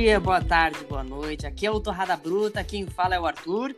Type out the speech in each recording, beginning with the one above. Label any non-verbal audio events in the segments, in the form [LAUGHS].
dia, boa tarde, boa noite. Aqui é o Torrada Bruta, quem fala é o Arthur.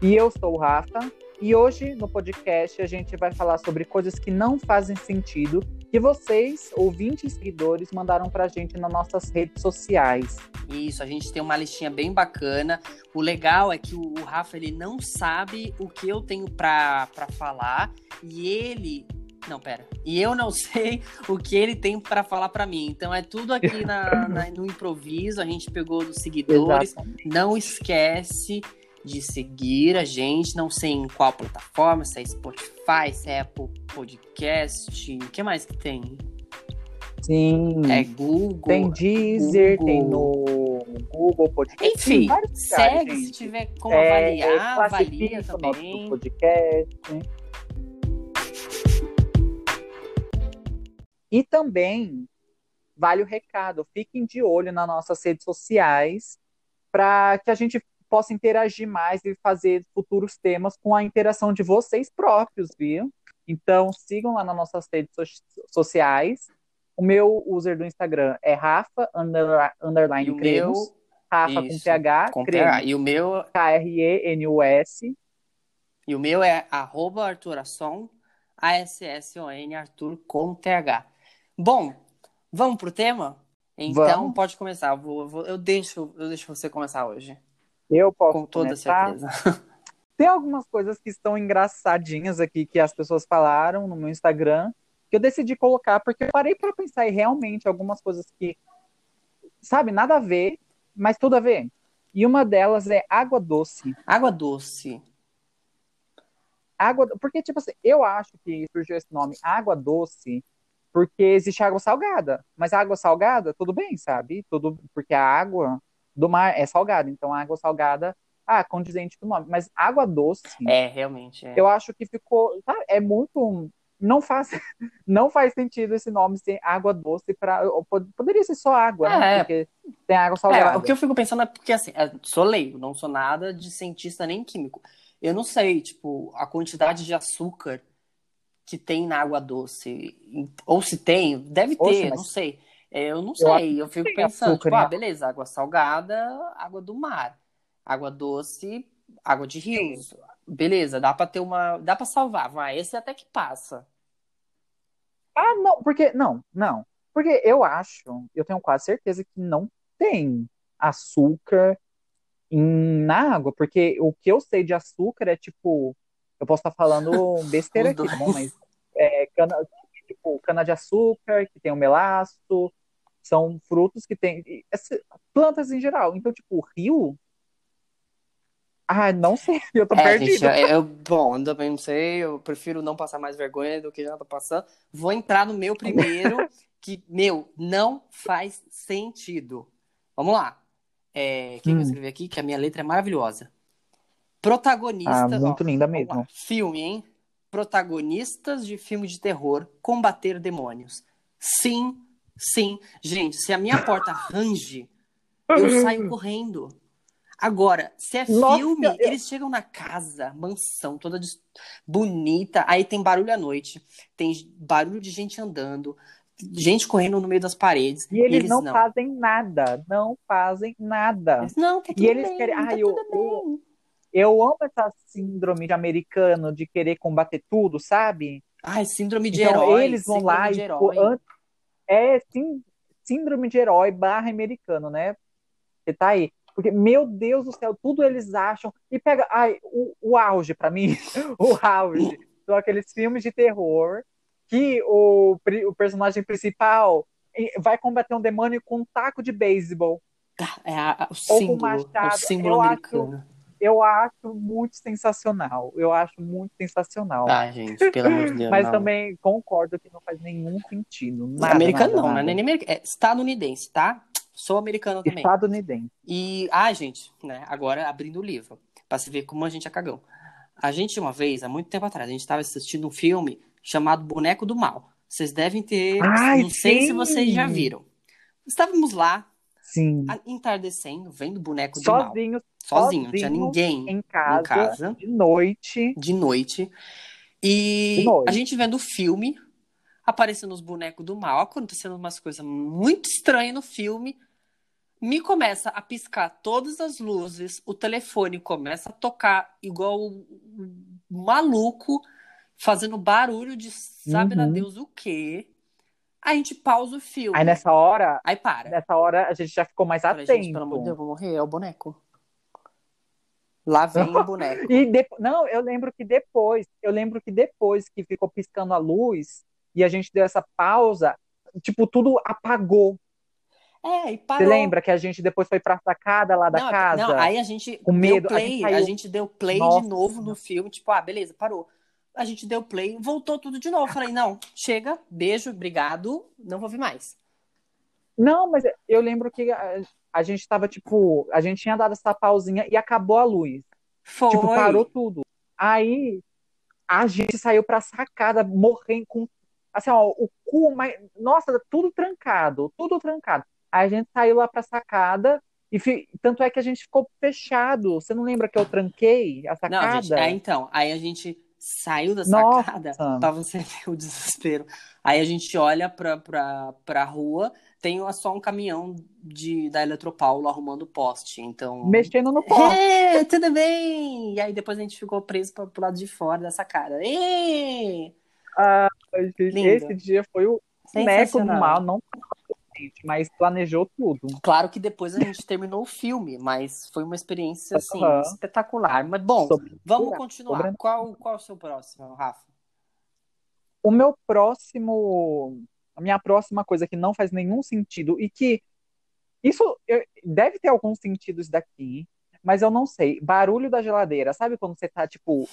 E eu sou o Rafa. E hoje no podcast a gente vai falar sobre coisas que não fazem sentido que vocês, ouvintes e seguidores, mandaram pra gente nas nossas redes sociais. Isso, a gente tem uma listinha bem bacana. O legal é que o, Rafa ele não sabe o que eu tenho pra falar e ele não, pera. E eu não [LAUGHS] sei o que ele tem para falar para mim. Então é tudo aqui na, na, no improviso. A gente pegou dos seguidores. Exatamente. Não esquece de seguir a gente. Não sei em qual plataforma, se é Spotify, se é Apple Podcast. O que mais que tem? Sim. É Google. Tem Deezer, Google. tem no Google Podcast. Enfim, segue se tiver como é, avaliar, avalia também. podcast. E também vale o recado, fiquem de olho nas nossas redes sociais para que a gente possa interagir mais e fazer futuros temas com a interação de vocês próprios, viu? Então sigam lá nas nossas redes so sociais. O meu user do Instagram é Rafa underline Cremos. Rafa isso, com PH, com PH. E o meu K-R-E-N-U-S. E o meu é arroba Arthur Asson, A-S-S-O-N, Arthur com TH. Bom, vamos pro tema? Então vamos. pode começar. Vou, eu, deixo, eu deixo você começar hoje. Eu posso. Com toda começar? certeza. [LAUGHS] Tem algumas coisas que estão engraçadinhas aqui que as pessoas falaram no meu Instagram que eu decidi colocar porque eu parei para pensar e realmente algumas coisas que, sabe, nada a ver, mas tudo a ver. E uma delas é água doce. Água doce. Água, porque tipo assim, eu acho que surgiu esse nome água doce porque existe água salgada. Mas água salgada, tudo bem, sabe? Tudo porque a água do mar é salgada. Então a água salgada, ah, condizente com o nome. Mas água doce. É, realmente. É. Eu acho que ficou. Tá, é muito. Não faz, [LAUGHS] não faz sentido esse nome ser água doce para poderia ser só água, né? é, né? Porque tem água salgada. É, o que eu fico pensando é porque assim, sou leigo, não sou nada de cientista nem químico. Eu não sei, tipo, a quantidade de açúcar que tem na água doce. Ou se tem, deve ter, Oxe, não sei. É, eu não sei, eu, eu fico pensando, açúcar, tipo, ah, beleza, água salgada, água do mar. Água doce, água de rios. Beleza, dá para ter uma, dá para salvar, vai, esse até que passa. Ah, não, porque não, não. Porque eu acho, eu tenho quase certeza que não tem açúcar em, na água, porque o que eu sei de açúcar é tipo eu posso estar falando [LAUGHS] besteira aqui, tá bom? Mas é, cana, tipo, cana de açúcar, que tem o melaço, são frutos que tem. Plantas em geral. Então, tipo, rio. Ah, não sei, [LAUGHS] eu tô é, perdido. Gente, eu, eu, bom, eu também não sei, eu prefiro não passar mais vergonha do que já tô passando. Vou entrar no meu primeiro, [LAUGHS] que, meu, não faz sentido. Vamos lá. É, quem hum. vai escrever aqui? Que a minha letra é maravilhosa. Protagonista. Ah, muito ó, linda mesmo. Filme, hein? Protagonistas de filme de terror combater demônios. Sim, sim. Gente, se a minha porta range, eu [LAUGHS] saio correndo. Agora, se é Nossa, filme, eu... eles chegam na casa, mansão, toda bonita, aí tem barulho à noite, tem barulho de gente andando, gente correndo no meio das paredes. E eles, e eles não, não, fazem nada, não fazem nada. não, tá tudo e eles bem, querem. Tá Ai, eu, eu, eu amo essa síndrome de americano de querer combater tudo, sabe? Ai, síndrome de então, herói. Eles vão lá e. É sim, síndrome de herói barra americano, né? Você tá aí. Porque, meu Deus do céu, tudo eles acham. E pega. Ai, o, o auge, para mim, [LAUGHS] o auge. São aqueles filmes de terror que o, o personagem principal vai combater um demônio com um taco de beisebol. É a, o símbolo, ou com machado. O símbolo americano. Acho, eu acho muito sensacional. Eu acho muito sensacional. Ah, gente, pelo amor de [LAUGHS] Deus. Mas não. também concordo que não faz nenhum sentido. Nada, americano nada, não, nada. né? Nem americano. É estadunidense, tá? Sou americano também. Estadunidense. E, ah, gente, né? Agora abrindo o livro, pra se ver como a gente é cagão. A gente, uma vez, há muito tempo atrás, a gente estava assistindo um filme chamado Boneco do Mal. Vocês devem ter. Ai, não sei se vocês já viram. Estávamos lá, Sim. entardecendo, vendo boneco Sozinho, do mal. Sozinho, não tinha ninguém em casa, em casa, de noite. De noite. E de noite. a gente vendo o filme, aparecendo os bonecos do mal, acontecendo umas coisas muito estranhas no filme. Me começa a piscar todas as luzes, o telefone começa a tocar igual um maluco, fazendo barulho de sabe lá Uhum. Deus o quê. A gente pausa o filme. Aí nessa hora, Aí para. nessa hora a gente já ficou mais Falei, atento. gente, pelo amor de Deus, eu vou morrer, é o boneco. Lá vem o boneco. E de- não, eu lembro que depois, eu lembro que depois que ficou piscando a luz e a gente deu essa pausa, tipo, tudo apagou. É, e Você parou. lembra que a gente depois foi pra sacada lá da não, casa? não, aí a gente com deu medo, a play, gente a gente deu play Nossa. de novo no filme, tipo, ah, beleza, parou. A gente deu play, voltou tudo de novo. Falei, não, chega, beijo, obrigado, não vou vir mais. Não, mas eu lembro que a, a gente tava, tipo, a gente tinha dado essa pausinha e acabou a luz. Foi. Tipo, parou tudo. Aí a gente saiu pra sacada, morrendo com. Assim, ó, o cu, mas. Nossa, tudo trancado, tudo trancado. Aí a gente saiu lá pra sacada, e fi- tanto é que a gente ficou fechado. Você não lembra que eu tranquei a Não, sacada? gente, é, então, aí a gente saiu da sacada pra você ver o desespero. Aí a gente olha pra, pra, pra rua, tem só um caminhão de, da Eletropaulo arrumando poste, então... Mexendo no. É, tudo bem! E aí depois a gente ficou preso pra, pro lado de fora da sacada. Ê! Lindo. Esse dia foi o neco do mal, não gente, mas planejou tudo. Claro que depois a gente terminou o filme, mas foi uma experiência assim Aham. espetacular. Mas bom, Sobre- vamos continuar. sobre- Qual, qual é o seu próximo, Rafa? O meu próximo, a minha próxima coisa que não faz nenhum sentido e que isso eu- deve ter alguns sentidos daqui, mas eu não sei. Barulho da geladeira, sabe quando você tá tipo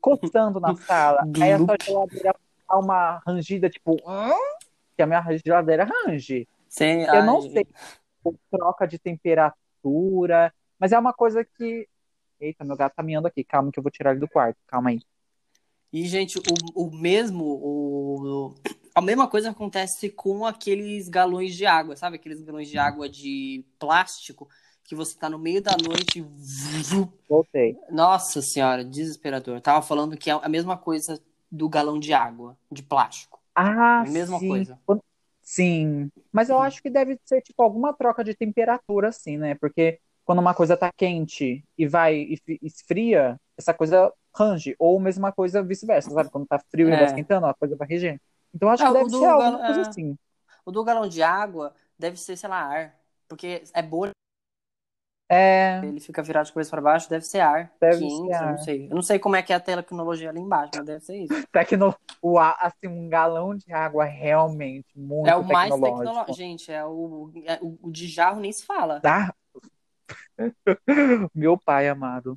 coçando na [LAUGHS] sala, aí a sua geladeira dá uma rangida tipo, "Hum?" Que a minha geladeira range. Você, Eu não ai, sei o troca de temperatura, mas é uma coisa que Eita, meu gato tá miando aqui. Calma que eu vou tirar ele do quarto. Calma aí. E, gente, o, o mesmo, o, a mesma coisa acontece com aqueles galões de água, sabe? Aqueles galões de água de plástico que você tá no meio da noite. e Voltei. Nossa senhora, desesperador. Eu tava falando que é a mesma coisa do galão de água, de plástico. Ah, É a mesma sim. coisa. Sim. Mas eu acho que deve ser tipo alguma troca de temperatura, assim, né? Porque quando uma coisa tá quente e vai e esfria, essa coisa range. Ou mesma coisa vice-versa, sabe? Quando tá frio e É. vai esquentando, a coisa vai regendo. Então eu acho Ah, que deve ser alguma gal- coisa é. assim. O do galão de água deve ser, sei lá, ar. Porque é bolha, É, ele fica virado de cabeça para baixo, deve ser ar. Deve ser eu não ar. sei. Eu não sei como é que é a tecnologia ali embaixo, mas deve ser isso. [LAUGHS] tecno... o, a- assim, um galão de água realmente muito é o mais tecnológico. tecnológico. Gente, é o, é o, o de jarro nem se fala. Tá? [LAUGHS] Meu pai amado.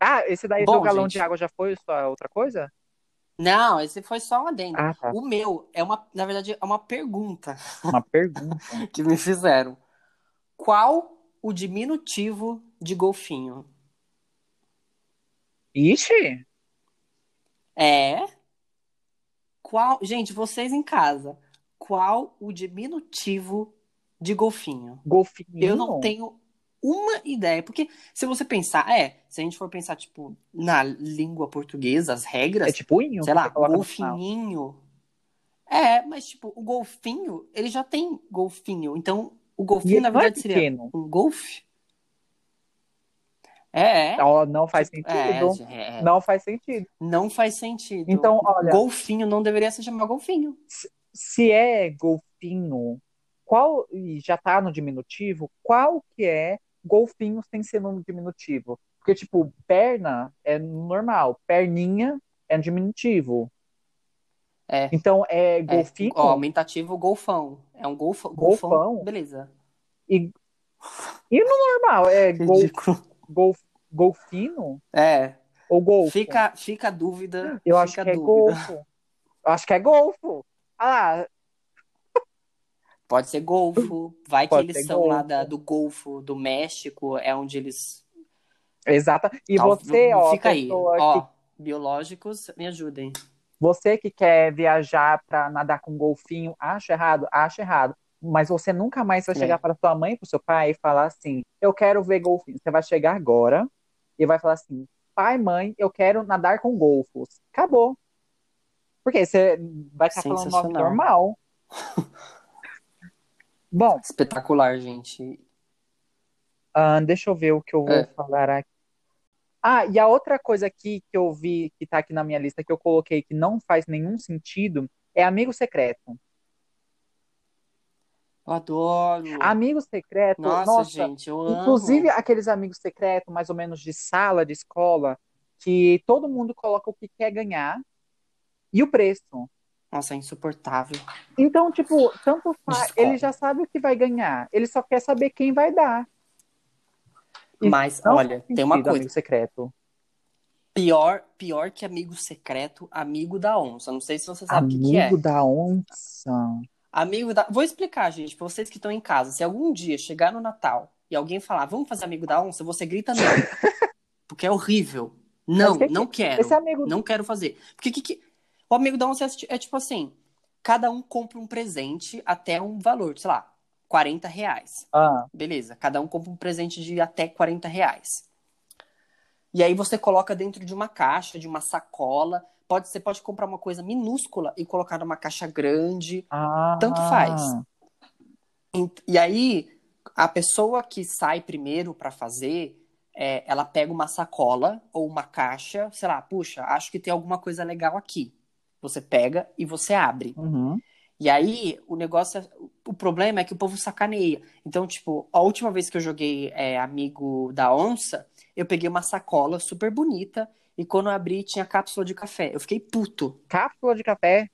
Ah, esse daí Bom, do galão gente. de água já foi só outra coisa? Não, esse foi só um adendo. Ah, tá. O meu é uma, na verdade, é uma pergunta Uma pergunta. [LAUGHS] que me fizeram. Qual o diminutivo de golfinho? Ixi! É? Qual, gente, vocês em casa, qual o diminutivo de golfinho? Golfinho? Eu não tenho uma ideia, porque se você pensar, é, se a gente for pensar, tipo, na língua portuguesa, as regras, É tipo inho? sei lá, golfinhinho. É, mas tipo, o golfinho, ele já tem golfinho. Então, o golfinho, na é verdade, seria pequeno. um golfe? É, é. Ó, não faz Tipo, sentido. é, é. Não faz sentido. Não faz sentido. Então, olha- Golfinho não deveria se chamar golfinho. Se é golfinho, qual. E já tá no diminutivo, qual que é golfinho sem ser no diminutivo? Porque, tipo, perna é normal, perninha é no diminutivo. É. Então é É, golfinho ó, aumentativo, golfão. É um golfão. Golfão, Golfão? beleza. e, e no normal é [LAUGHS] gol, golf, golfino É, ou golfo? fica, fica a dúvida. Eu acho que é dúvida. golfo. Eu acho que é golfo. Ah, Pode ser golfo. Vai que Pode eles ser são lá golfo. da- do Golfo do México, é onde eles. exata. E Tal- você, ó, Fica aí. Ó, que, biológicos, me ajudem. Você que quer viajar pra nadar com golfinho, acha errado? Acha errado. Mas você nunca mais vai É. chegar para sua mãe, para seu pai e falar assim: Eu quero ver golfinho. Você vai chegar agora e vai falar assim: Pai, mãe, eu quero nadar com golfos. Acabou. Porque você vai estar falando nome normal. [LAUGHS] Bom, Espetacular, gente. ah, deixa eu ver o que eu vou É. falar aqui. Ah, e a outra coisa aqui que eu vi que tá aqui na minha lista que eu coloquei que não faz nenhum sentido é amigo secreto. Eu adoro. Amigo secreto, Nossa, nossa, gente, eu amo. inclusive aqueles amigos secretos, mais ou menos de sala, de escola, que todo mundo coloca o que quer ganhar e o preço. Nossa, é insuportável. Então, tipo, tanto faz, ele já sabe o que vai ganhar, ele só quer saber quem vai dar. Mas, não olha, tem uma coisa. amigo secreto. Pior, pior que amigo secreto, amigo da onça. Não sei se você sabe o que, que é. Amigo da onça. Amigo da. Vou explicar, gente, pra vocês que estão em casa. Se algum dia chegar no Natal e alguém falar, vamos fazer amigo da onça, você grita não. [LAUGHS] Porque é horrível. Não, que- não quero. Esse amigo Não quero fazer. Porque que, que- o amigo da onça é, é tipo assim: cada um compra um presente até um valor, sei lá, 40 reais. Ah, Beleza, cada um compra um presente de até 40 reais. E aí você coloca dentro de uma caixa, de uma sacola. Pode, você pode comprar uma coisa minúscula e colocar numa caixa grande. ah, Tanto faz. E, e aí, a pessoa que sai primeiro para fazer, é, ela pega uma sacola ou uma caixa, sei lá, puxa, acho que tem alguma coisa legal aqui. Você pega e você abre. Uhum. E aí, o negócio, é- o problema é que o povo sacaneia. Então, tipo, a última vez que eu joguei é, Amigo da Onça, eu peguei uma sacola super bonita e quando eu abri tinha cápsula de café. Eu fiquei puto. Cápsula de café.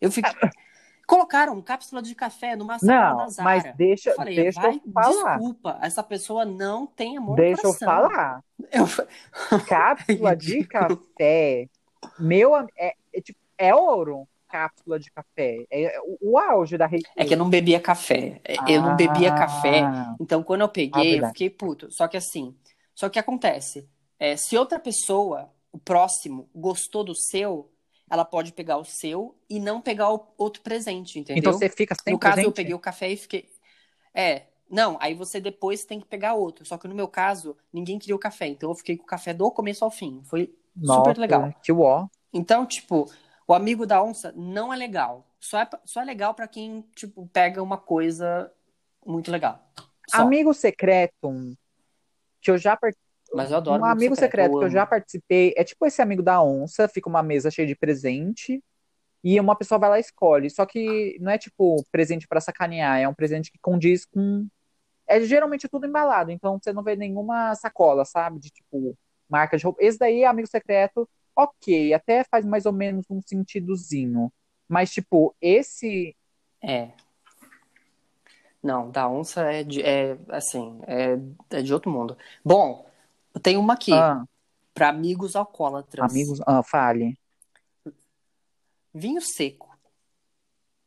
Eu fiquei... [LAUGHS] Colocaram cápsula de café numa sacola Não, da Zara. mas deixa, Eu falei, deixa vai, eu falar. desculpa, essa pessoa não tem amor Deixa eu falar. [LAUGHS] Eu- Cápsula de [LAUGHS] café. Meu, é, é, tipo, é ouro. Cápsula de café. É o, o auge da riqueza. É que eu não bebia café. Eu não bebia café. Ah, Então, quando eu Ah, peguei, eu verdade. fiquei puto. Só que assim, só que acontece, é, se outra pessoa, o próximo, gostou do seu, ela pode pegar o seu e não pegar o outro presente, entendeu? Então você fica sem no caso, eu presente? peguei o café e fiquei. É, não, aí você depois tem que pegar outro. Só que no meu caso, ninguém queria o café, então eu fiquei com o café do começo ao fim. Foi Nossa, super legal. Que ó. Então, tipo, o amigo da onça não é legal. Só é, só é legal pra quem, tipo, pega uma coisa muito legal. Só. Amigo secreto que eu já par- Mas eu adoro um amigo secreto, que eu amo. já participei é tipo esse amigo da onça, fica uma mesa cheia de presente e uma pessoa vai lá e escolhe. Só que não é tipo presente pra sacanear, é um presente que condiz com é geralmente tudo embalado, então você não vê nenhuma sacola, sabe? De tipo marca de roupa. Esse daí é amigo secreto, ok, até faz mais ou menos um sentidozinho. Mas, tipo, esse. É. Não, da onça é, de, é assim, é, é de outro mundo. Bom, eu tenho uma aqui, Ah, para amigos alcoólatras. amigos. Ah, fale. Vinho seco.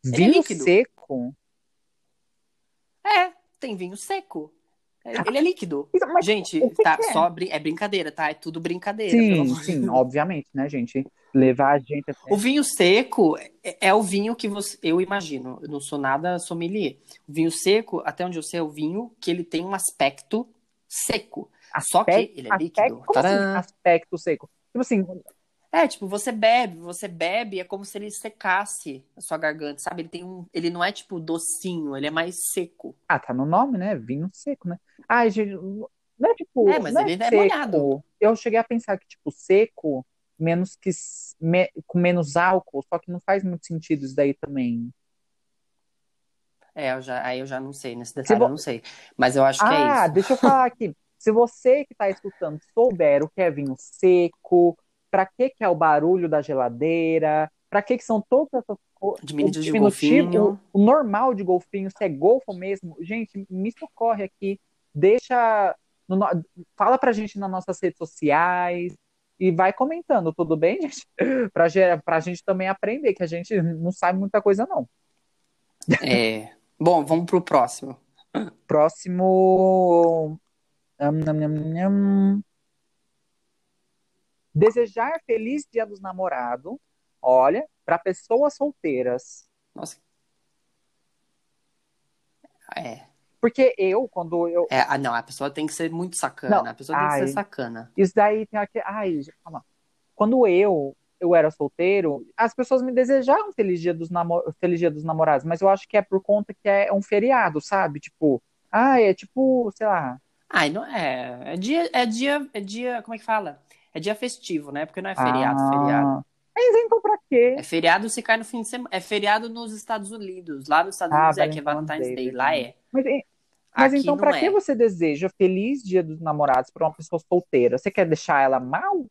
É Vinho líquido. seco. É, tem vinho seco. É, Ele é líquido. [LAUGHS] Mas Gente, tá, é? só brin- é brincadeira, tá? É tudo brincadeira, Sim, sim, obviamente, né, gente? Levar a gente até. O vinho seco é, é o vinho que você, eu imagino, eu não sou nada sommelier. O vinho seco, até onde eu sei, é o vinho que ele tem um aspecto seco. Só que Aspecto- ele é aspecto- líquido. Como assim, aspecto seco? Tipo assim, É, tipo, você bebe, você bebe, é como se ele secasse a sua garganta, sabe? Ele tem um, ele não é tipo docinho, ele é mais seco. ah, tá no nome, né? Vinho seco, né? Ai, gente, não é tipo. É, mas não ele é seco. molhado. Eu cheguei a pensar que, tipo, seco, menos que. me- com menos álcool, só que não faz muito sentido isso daí também. É, eu já, aí eu já não sei, nesse detalhe vo- eu não sei. Mas eu acho que é Ah, isso. deixa eu falar aqui. [LAUGHS] Se você que está escutando souber o que é vinho seco, para que que é o barulho da geladeira, para que que são todas essas coisas, Diminutivo de golfinho. o, o normal de golfinho, se é golfo mesmo, gente, me socorre aqui, deixa, no fala pra gente nas nossas redes sociais e vai comentando, tudo bem, [LAUGHS] gente? Pra, pra gente também aprender, que a gente não sabe muita coisa, não. É. Bom, vamos pro próximo. Próximo. Nam, nam, nam. Desejar feliz dia dos namorados. Olha, para pessoas solteiras. Nossa. É. Porque eu, quando eu. É, ah, não, a pessoa tem que ser muito sacana. Não, A pessoa tem que ser sacana. Isso daí tem aquele. Ai, calma. Quando eu. eu era solteiro, as pessoas me desejavam feliz dia dos, namo feliz dia dos namorados, mas eu acho que é por conta que é um feriado, sabe? Tipo, ah, é tipo, sei lá. Ai, não é. É dia, é dia, é dia, como é que fala? É dia festivo, né? Porque não é feriado, Ah, feriado. Mas então pra quê? É feriado se cai no fim de semana. É feriado nos Estados Unidos. Lá nos Estados Ah, Unidos é que é Valentine's Day, Day. Lá é. Mas, mas então não pra que é. você deseja feliz dia dos namorados pra uma pessoa solteira? Você quer deixar ela mal?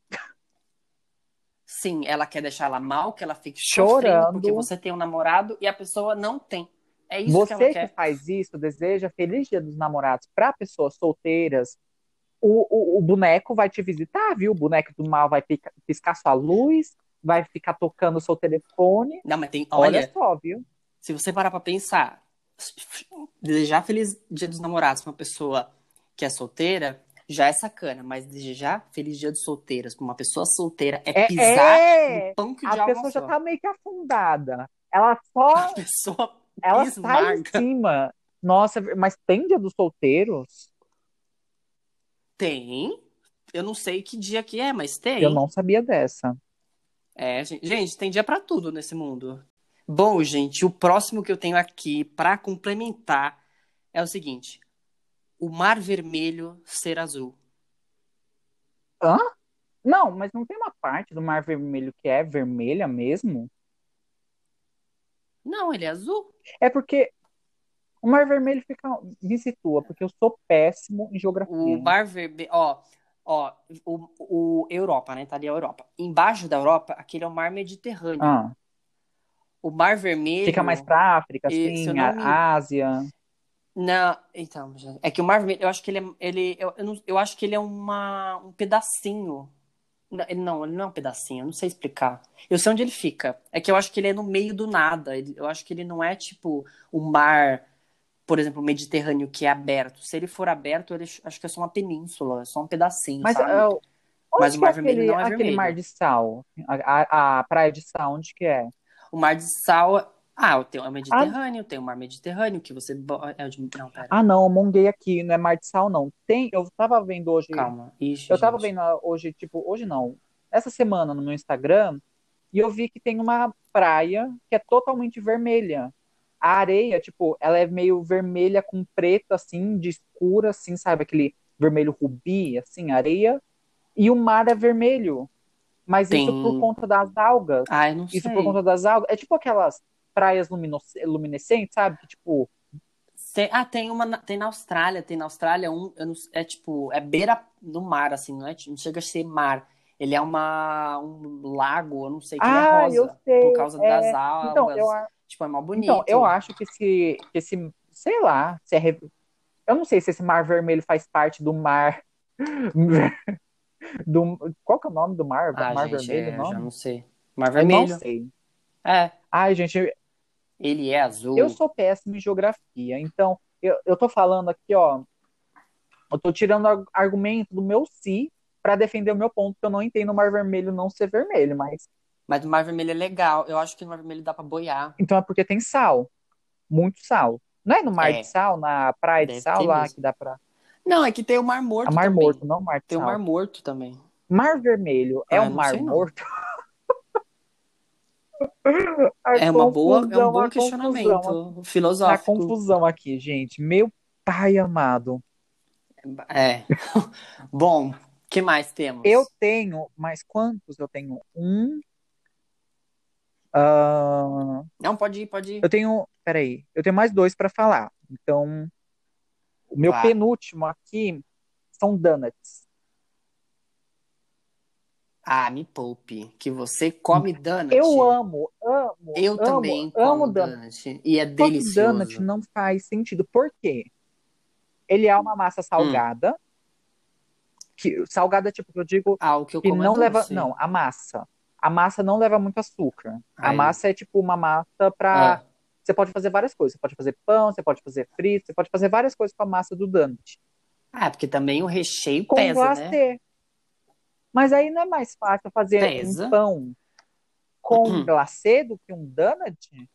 Sim, ela quer deixar ela mal, que ela fique Chorando. porque você tem um namorado e a pessoa não tem. É isso que ela Você que quer. faz isso, deseja feliz dia dos namorados para pessoas solteiras, o, o, o boneco vai te visitar, viu? O boneco do mal vai pica- piscar sua luz, vai ficar tocando o seu telefone. Não, mas tem. Olha, Olha, só, viu? se você parar pra pensar, desejar feliz dia dos namorados pra uma pessoa que é solteira já é sacana, mas desejar feliz dia dos solteiros pra uma pessoa solteira é É, pisar é, no pão que a pessoa já tá meio que afundada. Ela só, A pessoa ela sai em cima. Nossa, mas tem dia dos solteiros? Tem. Eu não sei que dia que é, mas tem. Eu não sabia dessa. É, gente, gente, tem dia pra tudo nesse mundo. Bom, gente, o próximo que eu tenho aqui pra complementar é o seguinte: o mar vermelho ser azul. Hã? Não, mas não tem uma parte do Mar Vermelho que é vermelha mesmo? Não, ele é azul. É porque o Mar Vermelho fica. Me situa, porque eu sou péssimo em O geografia. mar vermelho, ó, ó, o, o Europa, né? Tá ali a Europa. Embaixo da Europa, aquele é o mar Mediterrâneo. Ah, O mar vermelho. fica mais pra África, assim, a Ásia. Não, então, é que o mar vermelho, eu acho que ele é, ele, eu, eu, não- eu acho que ele é uma, um pedacinho. Não, ele não, ele não é um pedacinho, eu não sei explicar. Eu sei onde ele fica. É que eu acho que ele é no meio do nada. Eu acho que ele não é tipo o mar, por exemplo, o Mediterrâneo que é aberto. Se ele for aberto, ele, acho que é só uma península, é só um pedacinho, Mas sabe? é, onde Mas o que Mar é Vermelho aquele, não é aquele vermelho. mar de sal? A, a, a praia de sal, onde que é? O mar de sal. Ah, tem o Mediterrâneo, tem o mar Mediterrâneo que você. É o de... Não, pera, Ah, não, eu monguei aqui, não é mar de sal, não. Tem, eu tava vendo hoje. calma. Ixi, Eu tava gente. vendo hoje, tipo, hoje não, essa semana no meu Instagram, e eu vi que tem uma praia que é totalmente vermelha. A areia, tipo, ela é meio vermelha com preto, assim, de escura, assim, sabe? Aquele vermelho rubi, assim, areia. E o mar é vermelho. Mas isso por conta das algas. Ah, eu não Isso sei. por conta das algas. É tipo aquelas praias luminescentes, sabe? Que, tipo, Tem- ah, tem uma na- tem na Austrália, tem na Austrália um, não- é tipo, é beira do mar, assim, não é? Não chega a ser mar. Ele é uma um lago, eu não sei, que é ah, rosa eu sei. por causa é... das algas. Então, eu, Tipo, é mó bonito. Então, eu acho que esse, que esse, sei lá, se é, eu não sei se esse mar vermelho faz parte do mar, [LAUGHS] do, qual que é o nome do mar? Ah, mar gente, vermelho, é, não? já não sei. Mar Eu vermelho. não sei. É, Ai, gente, ele é azul. eu sou péssimo em geografia, então eu, eu tô falando aqui, ó, eu tô tirando ar- argumento do meu si pra defender o meu ponto, que eu não entendo o mar vermelho não ser vermelho, mas Mas o mar vermelho é legal. Eu acho que no mar vermelho dá pra boiar. então é porque tem sal, muito sal. Não é no mar É. de sal, na praia de Deve sal ter lá mesmo. que dá pra. Não, é que tem o mar morto A mar também. morto, não mar de Tem o sal. mar morto também. Mar Vermelho é Ah, um não mar morto? [LAUGHS] É uma boa, é um bom a questionamento confusão, A filosófico. confusão aqui, gente. Meu pai amado. É. [LAUGHS] Bom, que mais temos? Eu tenho, mas quantos eu tenho? Um. Ah, Não, pode ir, pode ir. eu tenho. Peraí. Eu tenho mais dois para falar. Então, o meu Vai. penúltimo aqui são donuts. Ah, me poupe, que você come donut. Eu amo, amo. Eu amo, também amo como donut. donut. E é delicioso. donut não faz sentido. Por quê? Ele é uma Hum. massa salgada. Que, salgada, tipo, eu digo Ah, o que eu que como é não leva. doce. Não, a massa. A massa não leva muito açúcar. A Ai. massa é tipo uma massa pra. Ah, Você pode fazer várias coisas. Você pode fazer pão, você pode fazer frito, você pode fazer várias coisas com a massa do donut. Ah, porque também o recheio Com pesa, glacê. né? Mas aí não é mais fácil fazer Pesa. um pão com Uhum. glacê do que um donut?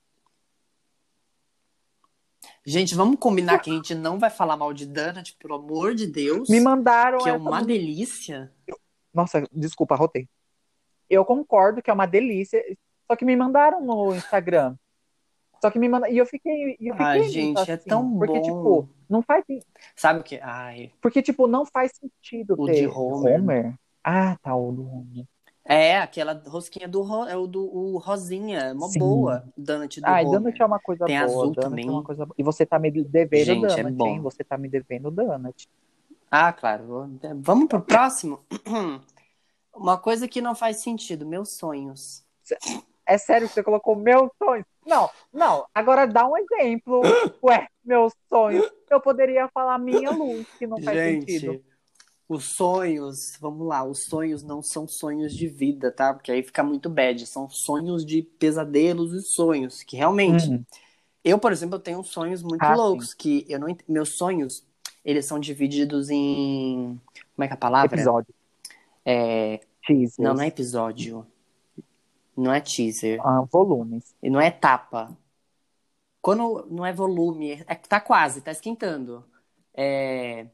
Gente, vamos combinar que a gente não vai falar mal de donut, pelo amor de Deus. Me mandaram que é uma delícia. Nossa, desculpa, rotei. Eu concordo que é uma delícia. Só que me mandaram no Instagram. Só que me mandaram. E eu fiquei. Eu fiquei Ai, gente, é assim, tão Porque, bom. tipo, não faz. Sabe o que? Ai, Porque, tipo, não faz sentido O ter de Homer. Ah, tá, o do Homer. é aquela rosquinha do, ro... é o do o Rosinha, uma Sim. boa. Donut do Ah, e Homer. Donut é uma coisa Tem boa. azul Donut também. é uma coisa. E você tá me devendo Gente, é Donut, bom. hein? Você tá me devendo Donut. Ah, claro. Vamos pro próximo? [CLEARS THROAT] Uma coisa que não faz sentido, meus sonhos. É sério que você colocou meus sonhos? Não, não. Agora dá um exemplo. [LAUGHS] Ué, meus sonhos. Eu poderia falar minha luz, que não faz sentido. Gente, os sonhos, vamos lá, os sonhos não são sonhos de vida, tá? Porque aí fica muito bad. São sonhos de pesadelos e sonhos, que realmente. Hum. Eu, por exemplo, eu tenho sonhos muito Ah, sim. loucos, que eu não ent- meus sonhos, eles são divididos em como é que é a palavra? Episódio. É, Teasers. não, não é episódio. Não é teaser. Ah, volumes. E não é etapa. Quando não é volume, é tá quase, tá esquentando. É,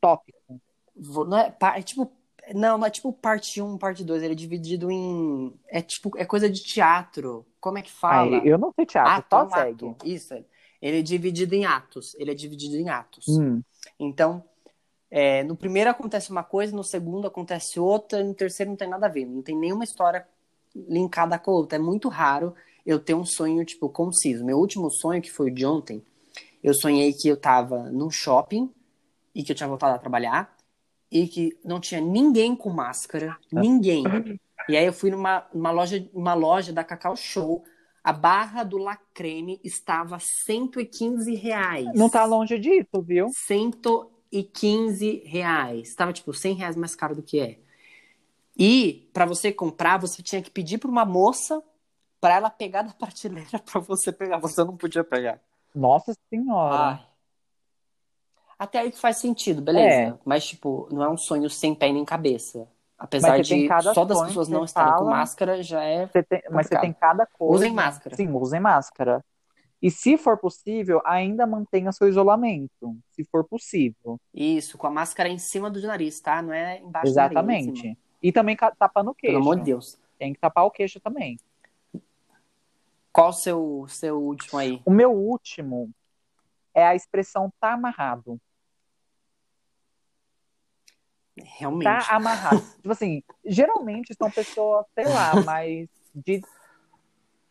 Tópico. não é, é tipo, não, não é tipo parte 1, parte 2, ele é dividido em é tipo, é coisa de teatro. Como é que fala? Ai, eu não sei teatro, Ato, só segue. ato. Isso. Ele é dividido em atos. Ele é dividido em atos. Hum. Então, é, no primeiro acontece uma coisa, no segundo acontece outra, no terceiro não tem nada a ver. Não tem nenhuma história linkada com a outra. É muito raro eu ter um sonho, tipo, conciso. Meu último sonho, que foi o de ontem, eu sonhei que eu tava num shopping e que eu tinha voltado a trabalhar e que não tinha ninguém com máscara. Ninguém. [LAUGHS] E aí eu fui numa, numa loja, uma loja da Cacau Show. A barra do Lacreme estava 115 reais. Não tá longe disso, viu? 115 reais. Tava tipo 100 reais mais caro do que é. E para você comprar, você tinha que pedir para uma moça para ela pegar da prateleira [LAUGHS] para você pegar. Você não podia pegar. Nossa senhora. Ai. Até aí que faz sentido, beleza. É. Mas, tipo, não é um sonho sem pé nem cabeça. Apesar de só das pessoas não estarem com fala. máscara, já é. Você tem- mas você tem cada coisa. Usem máscara. Sim, usem máscara. E se for possível, ainda mantenha seu isolamento. Se for possível. Isso, com a máscara em cima do nariz, tá? Não é embaixo do nariz. Exatamente. E também tapando o queixo. Pelo amor de Deus. Tem que tapar o queixo também. Qual o seu, seu último aí? O meu último é a expressão tá amarrado. Realmente. Tá amarrado. [LAUGHS] tipo assim, geralmente são pessoas, sei lá, [LAUGHS] mais de.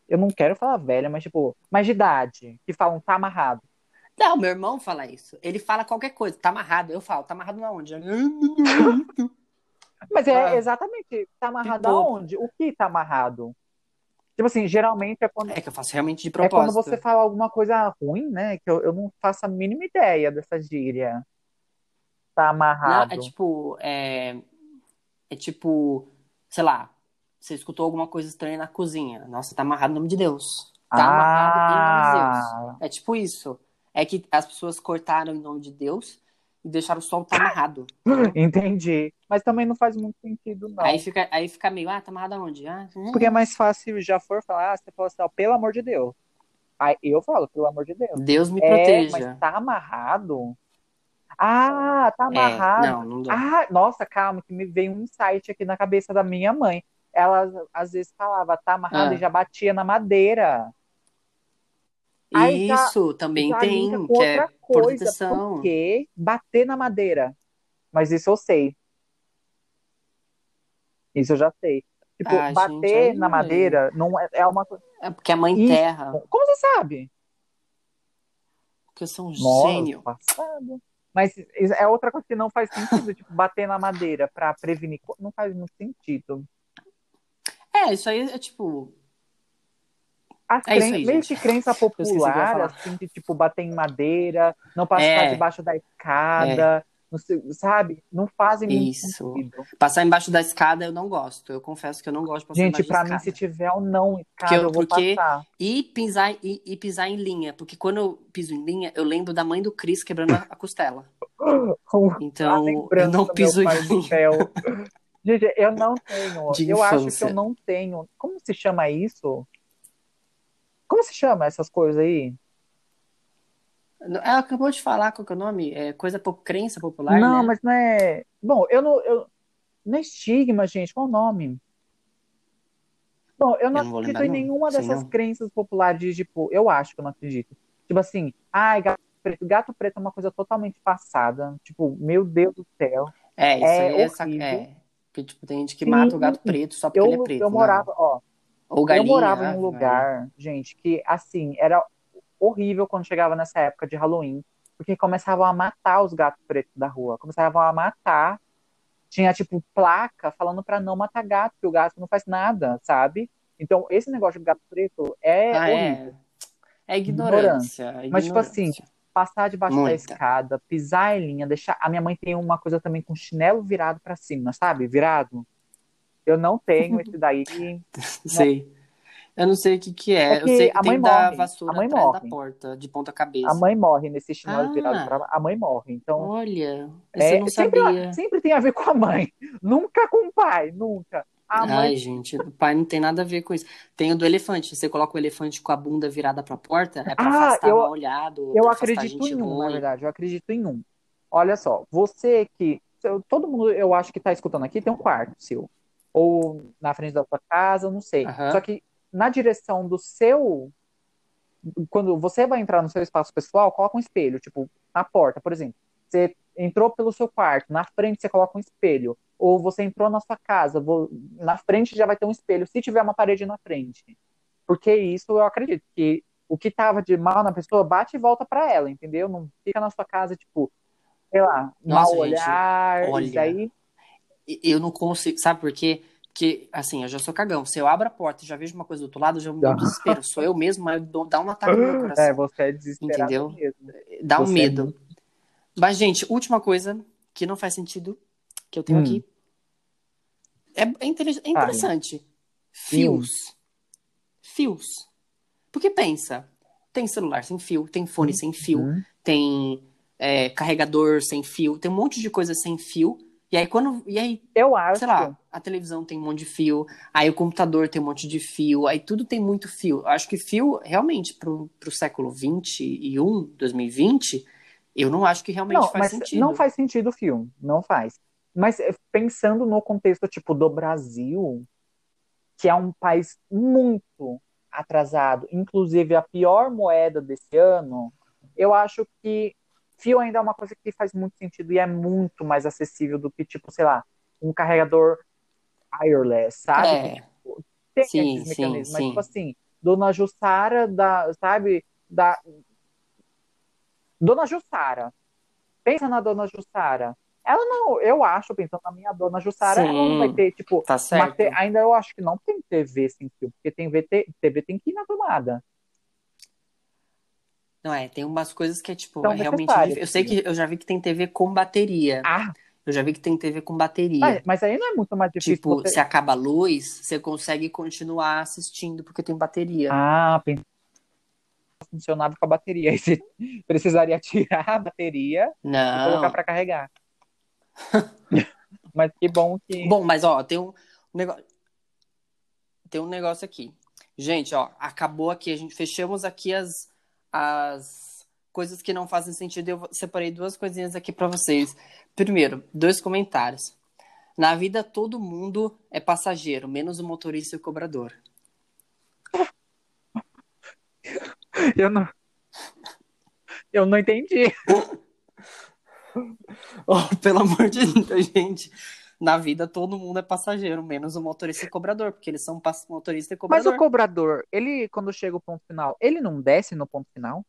Eu não quero falar velha, mas tipo, mais de idade, que falam tá amarrado. Não, meu irmão fala isso. Ele fala qualquer coisa, tá amarrado. Eu falo, tá amarrado na onde? [LAUGHS] Mas é Ah. exatamente, tá amarrado aonde? O que tá amarrado? Tipo assim, geralmente é quando, É que eu faço realmente de é quando propósito. você fala alguma coisa ruim, né? Que eu, eu não faço a mínima ideia dessa gíria. Tá Não, amarrado. é tipo, é, é tipo, sei lá, você escutou alguma coisa estranha na cozinha. Nossa, tá amarrado em nome de Deus. Tá amarrado em nome de Deus. Ah, É tipo isso. É que as pessoas cortaram em nome de Deus e deixaram só o tá amarrado. [COUGHS] entendi. Mas também não faz muito sentido, não. Aí fica, aí fica meio, ah, tá amarrado aonde? Ah, hum. Porque é mais fácil já for falar, ah, você fala assim, ó, pelo amor de Deus. Aí eu falo, pelo amor de Deus. Deus me É, proteja. mas tá amarrado? Ah, tá É, amarrado. não, não dá. Ah, nossa, calma, que me veio um insight aqui na cabeça da minha mãe. Ela às vezes falava, tá amarrado, Ah. e já batia na madeira. aí já- Isso, também Já tem, que é coisa, proteção. porque bater na madeira. Mas isso eu sei. Isso eu já sei. Tipo, Ah, gente, bater aí- na madeira não é, é uma coisa. É porque a mãe Isso. terra, Como você sabe? porque eu sou um Nossa, gênio. passado. Mas é outra coisa que não faz sentido, tipo, bater na madeira pra prevenir. Não faz muito sentido. É, isso aí é tipo, As É cren- aí, crença popular, assim, de tipo, bater em madeira, não passar É. debaixo da escada, não sei, sabe? Não fazem Isso. sentido. passar embaixo da escada eu não gosto. Eu confesso que eu não gosto de passar Gente, pra mim, escada. se tiver ou não escada, eu- eu vou porque- passar. E pisar, e, e pisar em linha, porque quando eu piso em linha, eu lembro da mãe do Cris quebrando a, a costela. [GASPS] A Então, eu não piso em linha. [LAUGHS] Gente, eu não tenho. De eu acho que infância. eu não tenho. Como se chama isso? Como se chama essas coisas aí? Ela acabou de falar qual que é o nome? É coisa por crença popular, não, né? mas não é. Bom, eu não. Eu... Não é estigma, gente. Qual o nome? Bom, eu não, Eu não acredito lembrar, em não. nenhuma Sei dessas não. crenças populares de, tipo, eu acho que eu não acredito. Tipo assim, ai, gato preto. Gato preto é uma coisa totalmente passada. Tipo, meu Deus do céu. É, isso É aí é, sac... horrível. é. Porque, tipo, tem gente que Sim. mata o gato preto só porque Eu, ele é preto. eu Não. morava, ó, Ou eu galinha. morava em um Ave lugar, gente, que assim, era horrível quando chegava nessa época de Halloween, porque começavam a matar os gatos pretos da rua, começavam a matar. Tinha, tipo, placa falando pra não matar gato, que o gato não faz nada, sabe? Então, esse negócio de gato preto é Ah, horrível. é. É ignorância. é Mas, tipo assim, ignorância. Passar debaixo da Muita. escada, pisar em linha, deixar. A minha mãe tem uma coisa também com chinelo virado pra cima, sabe? Virado. Eu não tenho esse daí. [LAUGHS] Sei. Eu não sei o que que é. É eu que sei que a tem mãe da morre. vassoura A mãe atrás morre. da porta, de ponta cabeça. A mãe morre nesse chinelo Ah. virado pra A mãe morre. Então, Olha, é, eu não sempre, sabia. sempre tem a ver com a mãe. [LAUGHS] Nunca com o pai, nunca. A mãe Ai, gente, o pai não tem nada a ver com isso. Tem o do elefante. Você coloca o elefante com a bunda virada pra porta, é pra Ah, afastar eu- mal olhado, Eu acredito em um, na ruim. verdade. Eu acredito em um. Olha só, você que. Todo mundo, eu acho que tá escutando aqui, tem um quarto seu. Ou na frente da sua casa, eu não sei. Aham. Só que na direção do seu. Quando você vai entrar no seu espaço pessoal, coloca um espelho, tipo, na porta, por exemplo. Você entrou pelo seu quarto, na frente você coloca um espelho. Ou você entrou na sua casa, vo- na frente já vai ter um espelho, se tiver uma parede na frente. Porque isso eu acredito que o que tava de mal na pessoa bate e volta pra ela, entendeu? Não fica na sua casa, tipo, sei lá, Nossa, gente, olhar, olha. isso daí. E- Eu não consigo, sabe por quê? Porque, assim, eu já sou cagão. Se eu abro a porta e já vejo uma coisa do outro lado, já me dou desespero. Sou eu mesmo, mas eu dá um ataque no meu [LAUGHS] É, coração. você é desesperado Entendeu? mesmo. Dá um Você é medo. muito- Mas, gente, última coisa que não faz sentido que eu tenho Hum. aqui. É, é é interessante. Fios. Fios. Porque pensa, tem celular sem fio, tem fone sem fio, Hum. tem é, carregador sem fio, tem um monte de coisa sem fio. E aí quando. E aí, Eu acho. sei lá, a televisão tem um monte de fio, aí o computador tem um monte de fio, aí tudo tem muito fio. Eu acho que fio, realmente, pro, pro século XXI, 2020, eu não acho que realmente Não, faz sentido. não faz sentido o filme, não faz. Mas eh, pensando no contexto tipo do Brasil, que é um país muito atrasado, inclusive a pior moeda desse ano, eu acho que fio ainda é uma coisa que faz muito sentido e é muito mais acessível do que tipo, sei lá, um carregador wireless, sabe? É. tem Sim, esses sim, mecanismos, mas sim. tipo assim, Dona Jussara da, sabe, da Dona Jussara. Pensa na Dona Jussara. Ela não, eu acho, pensando na minha Dona Jussara, ela não Sim. vai ter, tipo, Tá certo. te- ainda eu acho que não tem TV sem fio, porque tem VT, TV tem que ir na tomada. Não é, tem umas coisas que é tipo, é realmente. Eu sei que eu já vi que tem TV com bateria. Ah, Eu já vi que tem TV com bateria. mas, mas aí não é muito mais difícil tipo, você... se acaba a luz, você consegue continuar assistindo porque tem bateria. Ah, pensei funcionava com a bateria. Aí [LAUGHS] você precisaria tirar a bateria e colocar Não. pra carregar. [LAUGHS] Mas que bom que. Bom, mas ó, tem um negócio. Tem um negócio aqui. Gente, ó, acabou aqui. A gente fechamos aqui as, as coisas que não fazem sentido. Eu separei duas coisinhas aqui pra vocês. Primeiro, dois comentários. Na vida, todo mundo é passageiro, menos o motorista e o cobrador. Eu não. Eu não entendi. [LAUGHS] Oh, pelo amor de Deus, gente. Na vida, todo mundo é passageiro, menos o motorista e o cobrador, porque eles são motorista e Mas cobrador. o cobrador, ele, quando chega o ponto final, ele não desce no ponto final?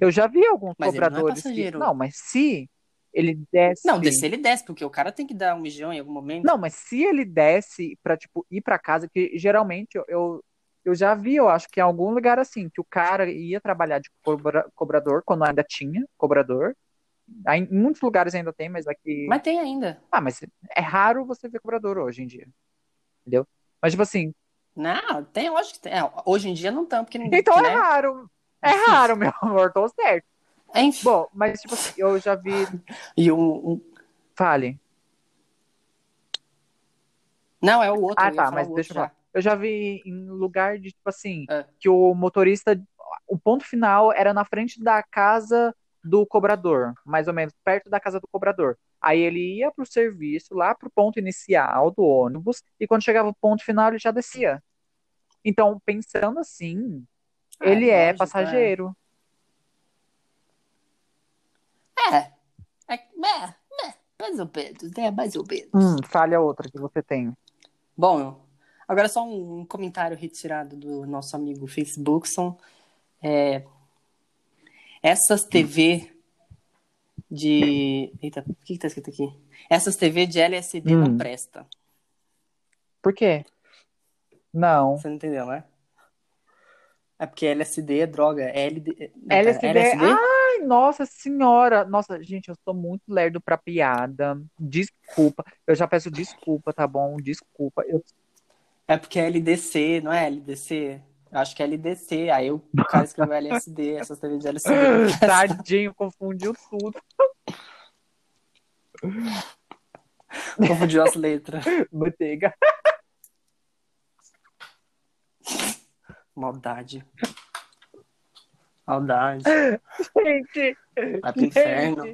Eu já vi alguns Mas ele não é cobradores que. Não, mas se ele desce. Não, descer ele desce, porque o cara tem que dar um mijão em algum momento. Não, mas se ele desce pra, tipo, ir pra casa, que geralmente eu, eu, eu já vi, eu acho que em algum lugar assim, que o cara ia trabalhar de cobra- cobrador, quando ainda tinha cobrador. Aí, Em muitos lugares ainda tem, mas aqui. Mas tem ainda. Ah, mas é raro você ver cobrador hoje em dia. Entendeu? Mas, tipo assim, Não, tem, lógico que tem. É, hoje em dia não tem, porque ninguém. então que, é né? raro. É raro, [LAUGHS] meu amor, tô certo. Enfim. Bom, mas, tipo assim, eu já vi. E um, um- Fale. Não, é o outro. Ah, tá, mas deixa eu falar. Eu já vi em lugar de, tipo assim, É. que o motorista. O ponto final era na frente da casa do cobrador, mais ou menos perto da casa do cobrador. Aí ele ia pro serviço, lá pro ponto inicial do ônibus, e quando chegava o ponto final, ele já descia. Então, pensando assim, Ah, ele é lógico, passageiro. É. É, é, é, mais ou menos, né? Mais ou menos. Hum, falha outra que você tem. Bom, agora só um comentário retirado do nosso amigo Facebook são é, essas TV de. Eita, o que, que tá escrito aqui? Essas TV de LSD Hum. não presta. Por quê? Não. Você não entendeu, né? É porque LSD é droga. É LD... LSD. LSD? Ai, nossa senhora. Nossa, gente, eu sou muito lerdo pra piada. Desculpa. Eu já peço desculpa, tá bom? Desculpa. Eu... É porque é LDC, não é LDC? Acho que é LDC. Aí o cara escreveu LSD, [LAUGHS] essas TV de não presta. Tadinho, confundiu tudo. Confundiu as letras. Manteiga. Maldade. Maldade. Gente, Vai pro inferno.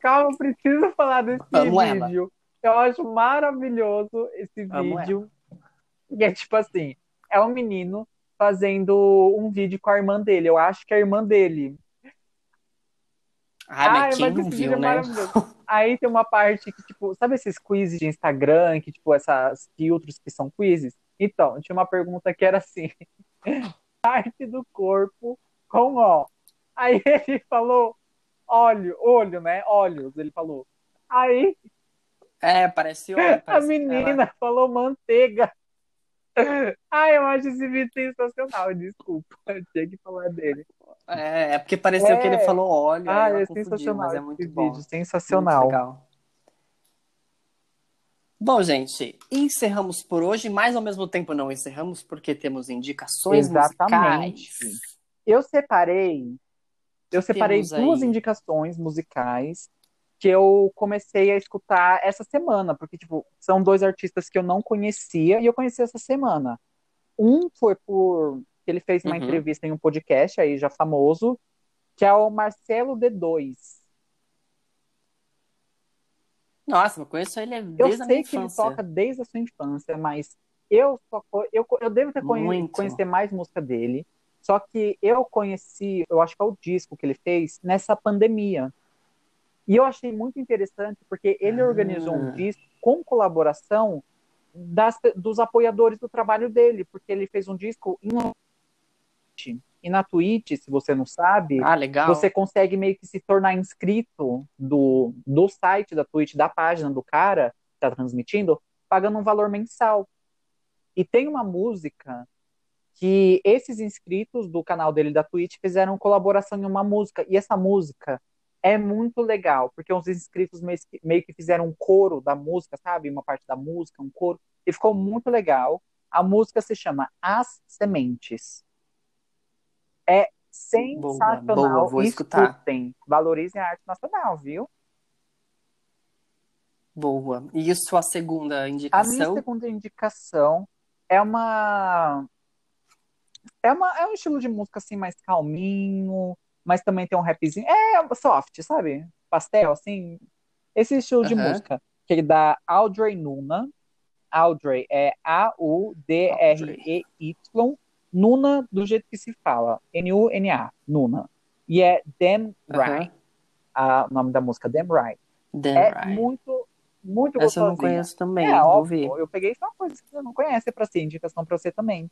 calma, eu preciso falar desse Amo ela. vídeo. Eu acho maravilhoso esse Amo vídeo. E é tipo assim, é um menino fazendo um vídeo com a irmã dele. Eu acho que é a irmã dele. Ai, mas Ai, quem mas não esse viu, vídeo é né? maravilhoso. Aí tem uma parte que, tipo, sabe esses quizzes de Instagram, que, tipo, essas filtros que são quizzes? Então, tinha uma pergunta que era assim: [LAUGHS] parte do corpo com ó. Aí [LAUGHS] ele falou óleo, olho, né? Olhos, ele falou. Aí É, parece [LAUGHS] a parece menina ela- falou manteiga. Ai, eu acho esse vídeo sensacional, desculpa. [LAUGHS] Tinha que falar dele. É, é porque pareceu É. que ele falou óleo, Ah, é confundiu, sensacional mas é muito vídeo, bom. Muito sensacional. legal. Bom, gente, encerramos por hoje, mas ao mesmo tempo não encerramos porque temos indicações Exatamente. musicais. Eu separei, eu separei Temos aí- duas indicações musicais que eu comecei a escutar essa semana, porque tipo, são dois artistas que eu não conhecia e eu conheci essa semana. Um foi por que ele fez uma Uhum. entrevista em um podcast aí já famoso, que é o Marcelo D2. Nossa, eu conheço ele Eu desde a minha sei que ele toca desde a sua infância, mas eu só eu, eu devo ter conhe- conhecer mais música dele. Só que eu conheci, eu acho que é o disco que ele fez nessa pandemia. E eu achei muito interessante porque ele Ah. organizou um disco com colaboração das, dos apoiadores do trabalho dele, porque ele fez um disco em. E na Twitch, se você não sabe, Ah, você consegue meio que se tornar inscrito do, do site da Twitch, da página do cara que está transmitindo, pagando um valor mensal. E tem uma música que esses inscritos do canal dele da Twitch fizeram colaboração em uma música. E essa música é muito legal, porque os inscritos meio que, fizeram um coro da música, sabe? Uma parte da música, um coro. E ficou muito legal. A música se chama As Sementes. É sensacional. boa, vou escutar. Escutem. Valorizem a arte nacional, viu? Boa. E sua segunda A minha indicação? segunda indicação é uma é uma é um estilo de música assim mais calminho, mas também tem um rapzinho, é soft, sabe? Pastel assim. Esse estilo de música que é da Audrey Nuna. Audrey é A U D R E Y, Nuna do jeito que se fala, N U N A, Nuna. E é Damn Right, o nome da música Damn Right. Damn É right. muito muito Essa eu não gostosinha. conheço também. É, óbvio, eu peguei só coisas que você não conhece pra ser indicação pra você também.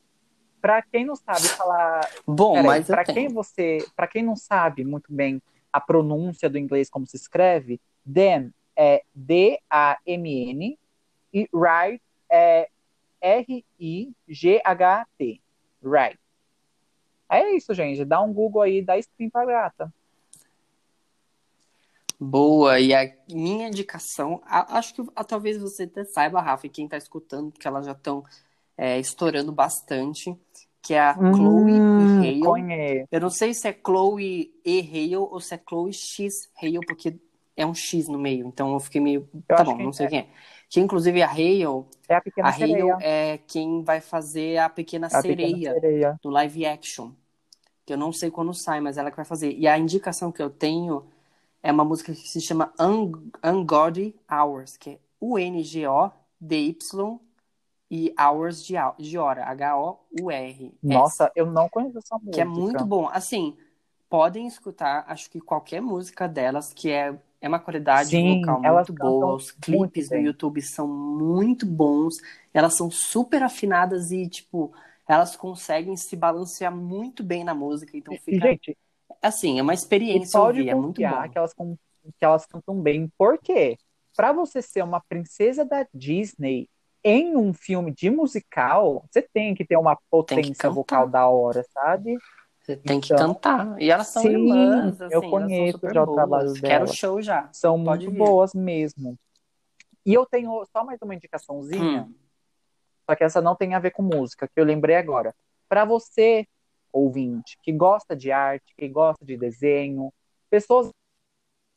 Pra quem não sabe falar, Bom, peraí, mas tenho. quem você, para quem não sabe muito bem a pronúncia do inglês como se escreve, Dan é D A M N e Right é R I G H T. Right. É isso, gente. Dá um Google aí, dá stream pra gata. Boa, e a minha indicação, a- acho que a- talvez você até saiba, Rafa, e quem tá escutando, porque elas já estão estourando bastante, que é a Chloe Hum, Hale. conheço. Eu não sei se é Chloe E Hale ou se é Chloe X Hale, porque é um X no meio, então eu fiquei meio. Eu tá bom, não sei é. quem é. Que inclusive a Hale, É a pequena a Hale sereia. é quem vai fazer a Pequena A pequena Sereia sereia. no live action. que eu não sei quando sai, mas ela que vai fazer. E a indicação que eu tenho é uma música que se chama Un Ungodly Hours, que é U-N-G-O-D-Y e Hours de, de hora, H-O-U-R. Nossa, eu não conheço essa música. Que é muito bom. Assim, podem escutar, acho que qualquer música delas, que é, é uma qualidade Sim, vocal muito boa. Os clipes no bem. YouTube são muito bons. Elas são super afinadas e, tipo, elas conseguem se balancear muito bem na música. Então fica. gente, Assim, é uma experiência ouvir, é muito bom. que elas, que elas cantam bem. Por quê? Pra você ser uma princesa da Disney em um filme de musical, você tem que ter uma potência vocal da hora, sabe? Você tem que Então, cantar. E elas são sim, irmãs, assim, eu conheço já o trabalho Quero delas. show já. São Pode muito vir. boas mesmo. E eu tenho só mais uma indicaçãozinha, Hum. só que essa não tem a ver com música, que eu lembrei agora. Pra você, ouvinte, que gosta de arte, que gosta de desenho, pessoas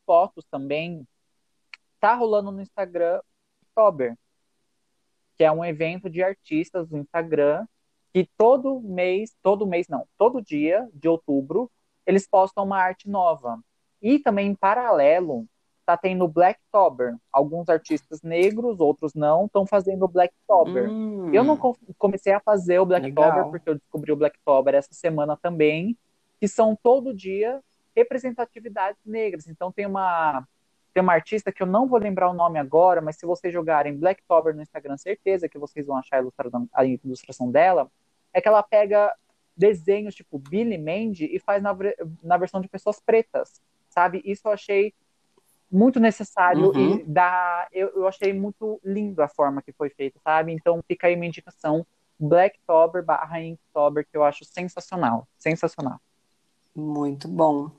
fotos também, tá rolando no Instagram Oktober, que é um evento de artistas do Instagram que todo mês, todo mês não, todo dia de outubro, eles postam uma arte nova. E também em paralelo, tá tendo Blacktober. Alguns artistas negros, outros não, estão fazendo Blacktober. Hum. Eu não co- comecei a fazer o Blacktober porque eu descobri o Blacktober essa semana também, que são todo dia representatividades negras. Então tem uma tem uma artista que eu não vou lembrar o nome agora, mas se vocês jogarem Blacktober no Instagram, certeza que vocês vão achar a ilustração, a ilustração dela. É que ela pega desenhos tipo Billy Mandy e faz na, na versão de pessoas pretas, sabe? Isso eu achei muito necessário Uhum. e dá, eu, eu achei muito lindo a forma que foi feita, sabe? Então fica aí uma indicação, Blacktober barra Inktober, que eu acho sensacional, sensacional. Muito bom.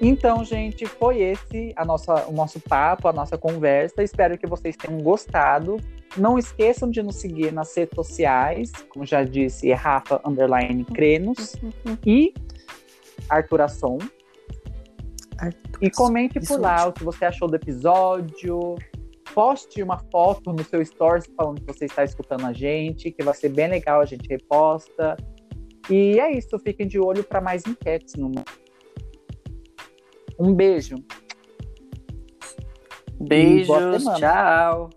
Então, gente, foi esse a nossa, o nosso papo, a nossa conversa. Espero que vocês tenham gostado. Não esqueçam de nos seguir nas redes sociais, como já disse, é Rafa Underline Crenos [LAUGHS] e Arthur Asson. E comente por lá mesmo. o que você achou do episódio. Poste uma foto no seu stories falando que você está escutando a gente, que vai ser bem legal, a gente reposta. E é isso, fiquem de olho para mais enquetes no Um beijo. Beijos, tchau.